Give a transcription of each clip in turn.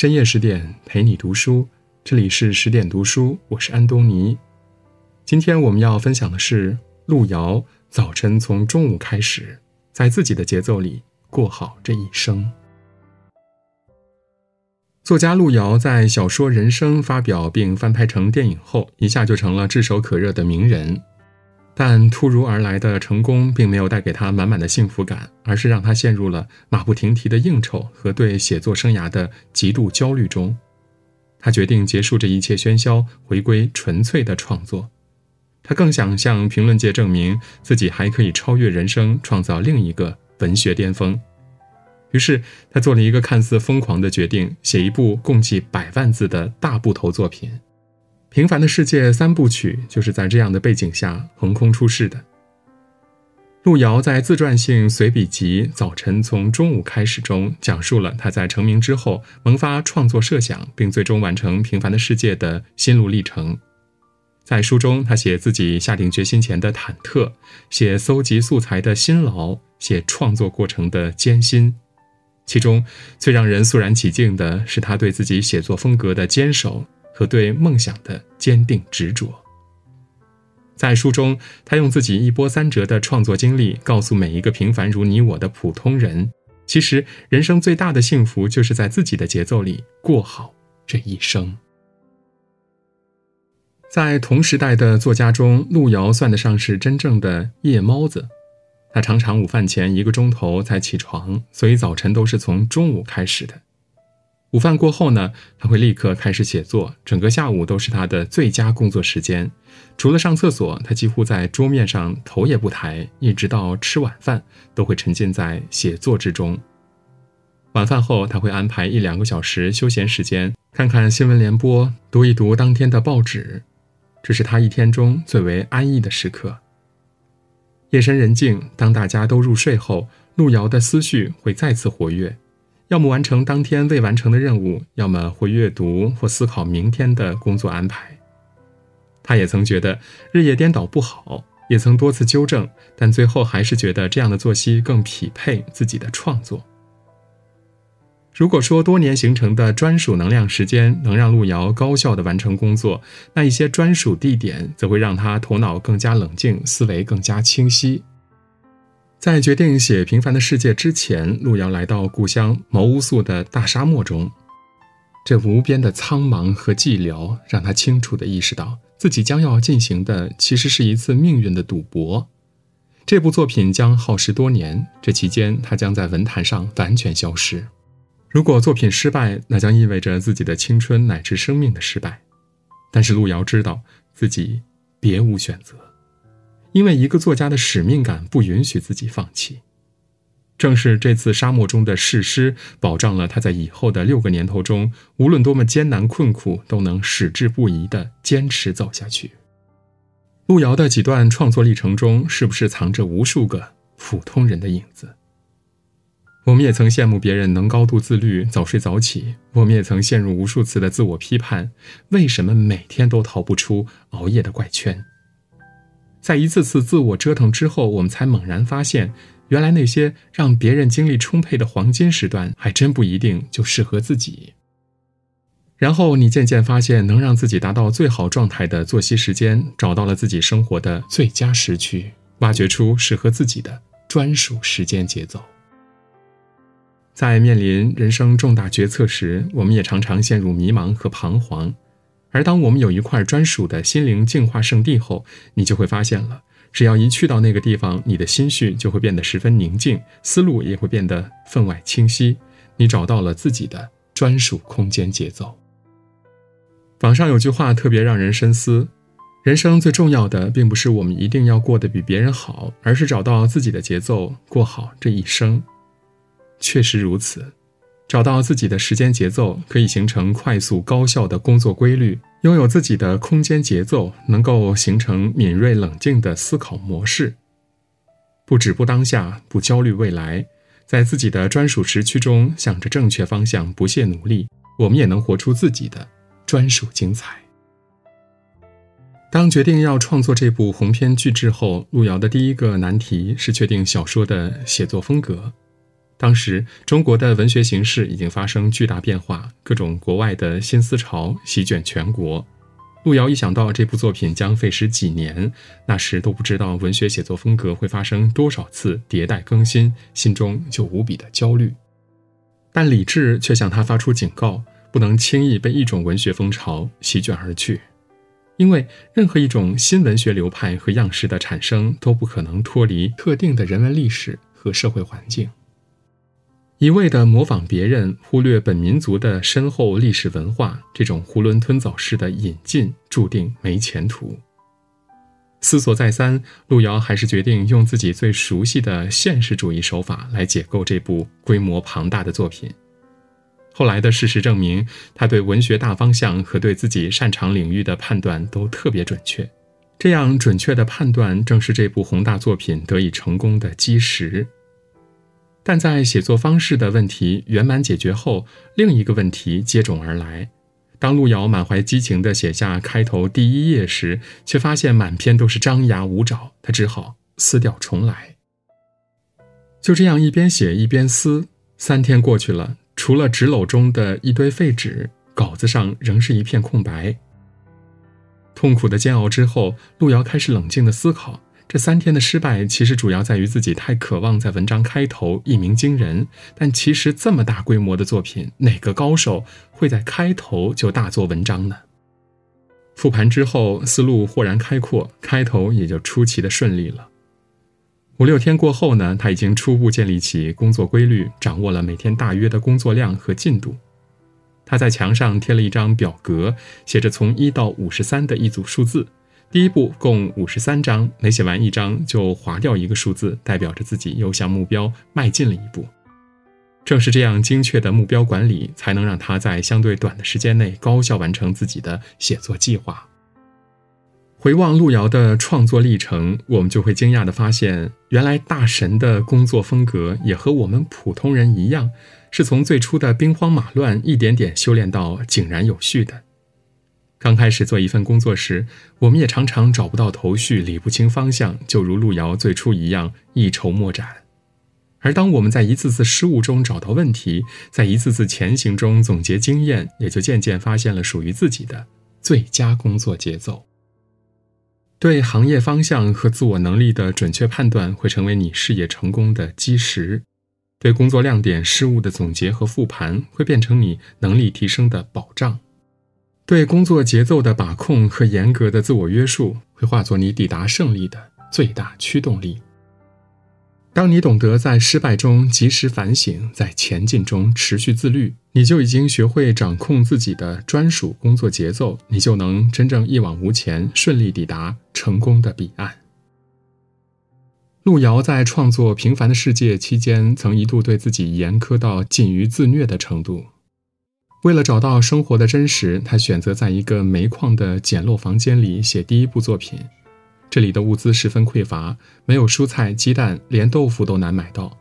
深夜十点陪你读书，这里是十点读书，我是安东尼。今天我们要分享的是路遥早晨从中午开始，在自己的节奏里过好这一生。作家路遥在小说《人生》发表并翻拍成电影后，一下就成了炙手可热的名人。但突如而来的成功并没有带给他满满的幸福感，而是让他陷入了马不停蹄的应酬和对写作生涯的极度焦虑中。他决定结束这一切喧嚣，回归纯粹的创作。他更想向评论界证明自己还可以超越人生，创造另一个文学巅峰。于是，他做了一个看似疯狂的决定，写一部共计百万字的大部头作品。《平凡的世界》三部曲就是在这样的背景下横空出世的。路遥在自传性随笔集《早晨从中午开始》中，讲述了他在成名之后萌发创作设想，并最终完成《平凡的世界》的心路历程。在书中，他写自己下定决心前的忐忑，写搜集素材的辛劳，写创作过程的艰辛。其中最让人肃然起敬的是他对自己写作风格的坚守。和对梦想的坚定执着。在书中，他用自己一波三折的创作经历，告诉每一个平凡如你我的普通人，其实人生最大的幸福，就是在自己的节奏里过好这一生。在同时代的作家中，路遥算得上是真正的夜猫子。他常常午饭前一个钟头才起床，所以早晨都是从中午开始的。午饭过后呢，他会立刻开始写作，整个下午都是他的最佳工作时间。除了上厕所，他几乎在桌面上头也不抬，一直到吃晚饭都会沉浸在写作之中。晚饭后，他会安排一两个小时休闲时间，看看新闻联播，读一读当天的报纸，这是他一天中最为安逸的时刻。夜深人静，当大家都入睡后，路遥的思绪会再次活跃。要么完成当天未完成的任务，要么会阅读或思考明天的工作安排。他也曾觉得日夜颠倒不好，也曾多次纠正，但最后还是觉得这样的作息更匹配自己的创作。如果说多年形成的专属能量时间能让路遥高效地完成工作，那一些专属地点则会让他头脑更加冷静，思维更加清晰。在决定写《平凡的世界》之前，路遥来到故乡毛乌素的大沙漠中，这无边的苍茫和寂寥让他清楚地意识到，自己将要进行的其实是一次命运的赌博。这部作品将耗时多年，这期间他将在文坛上完全消失。如果作品失败，那将意味着自己的青春乃至生命的失败。但是路遥知道自己别无选择。因为一个作家的使命感不允许自己放弃，正是这次沙漠中的誓师，保障了他在以后的六个年头中，无论多么艰难困苦，都能矢志不移地坚持走下去。路遥的几段创作历程中，是不是藏着无数个普通人的影子？我们也曾羡慕别人能高度自律、早睡早起，我们也曾陷入无数次的自我批判：为什么每天都逃不出熬夜的怪圈？在一次次自我折腾之后，我们才猛然发现，原来那些让别人精力充沛的黄金时段，还真不一定就适合自己。然后你渐渐发现，能让自己达到最好状态的作息时间，找到了自己生活的最佳时区，挖掘出适合自己的专属时间节奏。在面临人生重大决策时，我们也常常陷入迷茫和彷徨。而当我们有一块专属的心灵净化圣地后，你就会发现了，只要一去到那个地方，你的心绪就会变得十分宁静，思路也会变得分外清晰。你找到了自己的专属空间节奏。网上有句话特别让人深思：人生最重要的，并不是我们一定要过得比别人好，而是找到自己的节奏，过好这一生。确实如此。找到自己的时间节奏，可以形成快速高效的工作规律；拥有自己的空间节奏，能够形成敏锐冷静的思考模式。不止步当下，不焦虑未来，在自己的专属时区中，向着正确方向不懈努力，我们也能活出自己的专属精彩。当决定要创作这部鸿篇巨制后，路遥的第一个难题是确定小说的写作风格。当时中国的文学形势已经发生巨大变化，各种国外的新思潮席卷全国。路遥一想到这部作品将费时几年，那时都不知道文学写作风格会发生多少次迭代更新，心中就无比的焦虑。但理智却向他发出警告，不能轻易被一种文学风潮席卷而去，因为任何一种新文学流派和样式的产生都不可能脱离特定的人文历史和社会环境。一味地模仿别人，忽略本民族的深厚历史文化，这种囫囵吞枣式的引进，注定没前途。思索再三，路遥还是决定用自己最熟悉的现实主义手法来解构这部规模庞大的作品。后来的事实证明，他对文学大方向和对自己擅长领域的判断都特别准确。这样准确的判断，正是这部宏大作品得以成功的基石。但在写作方式的问题圆满解决后，另一个问题接踵而来。当路遥满怀激情地写下开头第一页时，却发现满篇都是张牙舞爪，他只好撕掉重来。就这样一边写一边撕，三天过去了，除了纸篓中的一堆废纸，稿子上仍是一片空白。痛苦的煎熬之后，路遥开始冷静地思考。这三天的失败，其实主要在于自己太渴望在文章开头一鸣惊人。但其实这么大规模的作品，哪个高手会在开头就大做文章呢？复盘之后，思路豁然开阔，开头也就出奇的顺利了。五六天过后呢，他已经初步建立起工作规律，掌握了每天大约的工作量和进度。他在墙上贴了一张表格，写着从一到五十三的一组数字。第一步共五十三章，每写完一章就划掉一个数字，代表着自己又向目标迈进了一步。正是这样精确的目标管理，才能让他在相对短的时间内高效完成自己的写作计划。回望路遥的创作历程，我们就会惊讶地发现，原来大神的工作风格也和我们普通人一样，是从最初的兵荒马乱一点点修炼到井然有序的。刚开始做一份工作时，我们也常常找不到头绪，理不清方向，就如路遥最初一样一筹莫展。而当我们在一次次失误中找到问题，在一次次前行中总结经验，也就渐渐发现了属于自己的最佳工作节奏。对行业方向和自我能力的准确判断，会成为你事业成功的基石；对工作亮点、失误的总结和复盘，会变成你能力提升的保障。对工作节奏的把控和严格的自我约束，会化作你抵达胜利的最大驱动力。当你懂得在失败中及时反省，在前进中持续自律，你就已经学会掌控自己的专属工作节奏，你就能真正一往无前，顺利抵达成功的彼岸。路遥在创作《平凡的世界》期间，曾一度对自己严苛到近于自虐的程度。为了找到生活的真实，他选择在一个煤矿的简陋房间里写第一部作品。这里的物资十分匮乏，没有蔬菜、鸡蛋，连豆腐都难买到。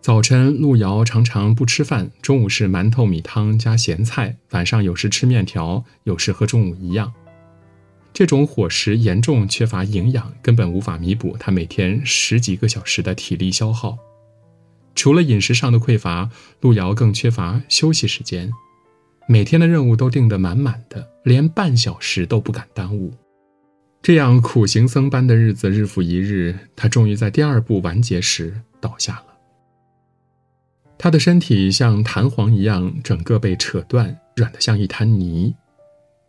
早晨，路遥常常不吃饭，中午是馒头米汤加咸菜，晚上有时吃面条，有时和中午一样。这种伙食严重缺乏营养，根本无法弥补他每天十几个小时的体力消耗。除了饮食上的匮乏，路遥更缺乏休息时间。每天的任务都定得满满的，连半小时都不敢耽误。这样苦行僧般的日子日复一日，他终于在第二部完结时倒下了。他的身体像弹簧一样，整个被扯断，软得像一滩泥。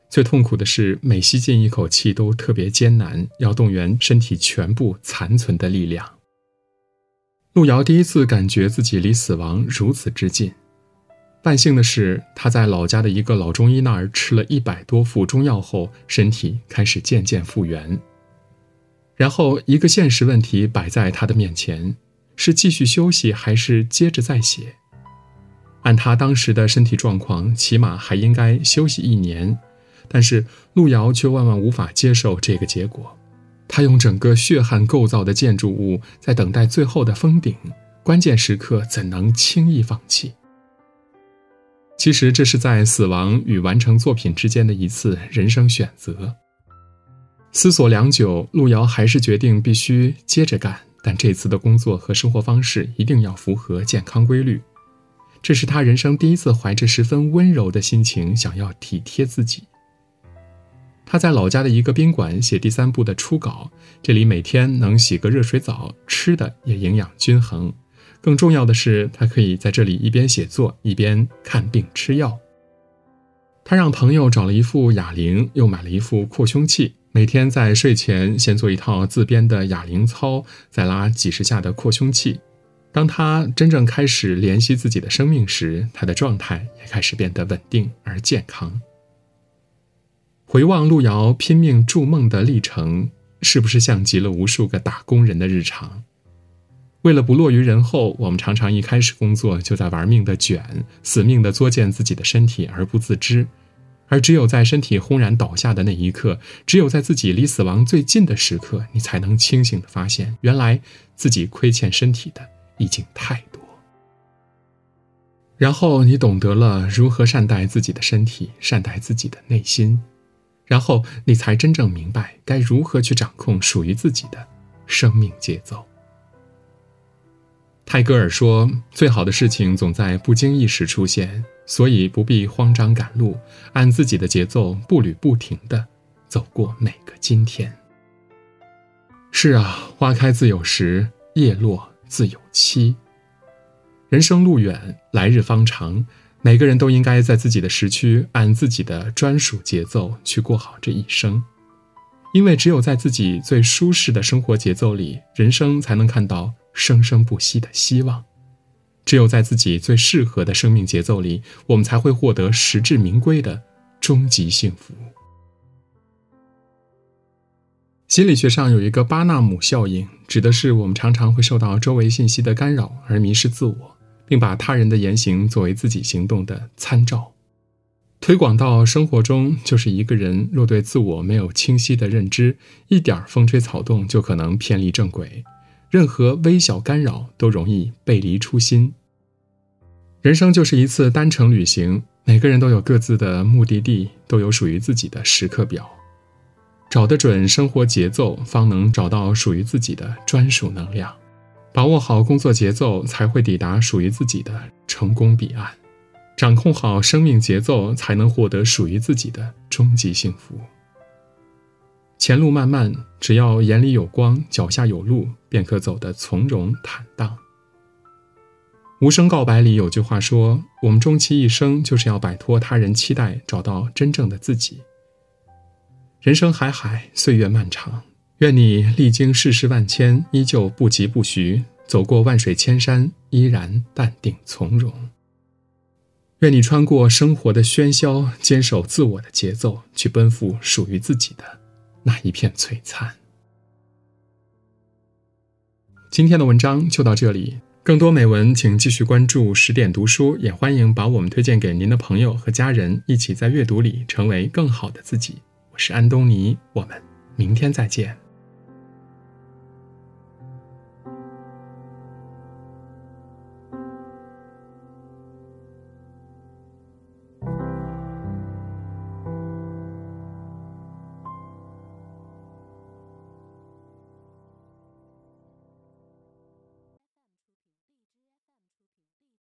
最痛苦的是，每吸进一口气都特别艰难，要动员身体全部残存的力量。路遥第一次感觉自己离死亡如此之近。万幸的是，他在老家的一个老中医那儿吃了一百多副中药后，身体开始渐渐复原。然后，一个现实问题摆在他的面前：是继续休息，还是接着再写？按他当时的身体状况，起码还应该休息一年。但是，路遥却万万无法接受这个结果。他用整个血汗构造的建筑物在等待最后的封顶，关键时刻怎能轻易放弃？其实这是在死亡与完成作品之间的一次人生选择。思索良久，路遥还是决定必须接着干，但这次的工作和生活方式一定要符合健康规律。这是他人生第一次怀着十分温柔的心情，想要体贴自己。他在老家的一个宾馆写第三部的初稿，这里每天能洗个热水澡，吃的也营养均衡。更重要的是，他可以在这里一边写作一边看病吃药。他让朋友找了一副哑铃，又买了一副扩胸器，每天在睡前先做一套自编的哑铃操，再拉几十下的扩胸器。当他真正开始怜惜自己的生命时，他的状态也开始变得稳定而健康。回望路遥拼命筑梦的历程，是不是像极了无数个打工人的日常？为了不落于人后，我们常常一开始工作就在玩命的卷，死命的作践自己的身体而不自知。而只有在身体轰然倒下的那一刻，只有在自己离死亡最近的时刻，你才能清醒的发现，原来自己亏欠身体的已经太多。然后你懂得了如何善待自己的身体，善待自己的内心。然后你才真正明白该如何去掌控属于自己的生命节奏。泰戈尔说：“最好的事情总在不经意时出现，所以不必慌张赶路，按自己的节奏，步履不停地走过每个今天。”是啊，花开自有时，叶落自有期。人生路远，来日方长。每个人都应该在自己的时区，按自己的专属节奏去过好这一生，因为只有在自己最舒适的生活节奏里，人生才能看到生生不息的希望；只有在自己最适合的生命节奏里，我们才会获得实至名归的终极幸福。心理学上有一个巴纳姆效应，指的是我们常常会受到周围信息的干扰而迷失自我。并把他人的言行作为自己行动的参照，推广到生活中，就是一个人若对自我没有清晰的认知，一点风吹草动就可能偏离正轨，任何微小干扰都容易背离初心。人生就是一次单程旅行，每个人都有各自的目的地，都有属于自己的时刻表，找得准生活节奏，方能找到属于自己的专属能量。把握好工作节奏，才会抵达属于自己的成功彼岸；掌控好生命节奏，才能获得属于自己的终极幸福。前路漫漫，只要眼里有光，脚下有路，便可走得从容坦荡。无声告白里有句话说：“我们终其一生，就是要摆脱他人期待，找到真正的自己。”人生海海，岁月漫长。愿你历经世事万千，依旧不疾不徐；走过万水千山，依然淡定从容。愿你穿过生活的喧嚣，坚守自我的节奏，去奔赴属于自己的那一片璀璨。今天的文章就到这里，更多美文请继续关注十点读书，也欢迎把我们推荐给您的朋友和家人，一起在阅读里成为更好的自己。我是安东尼，我们明天再见。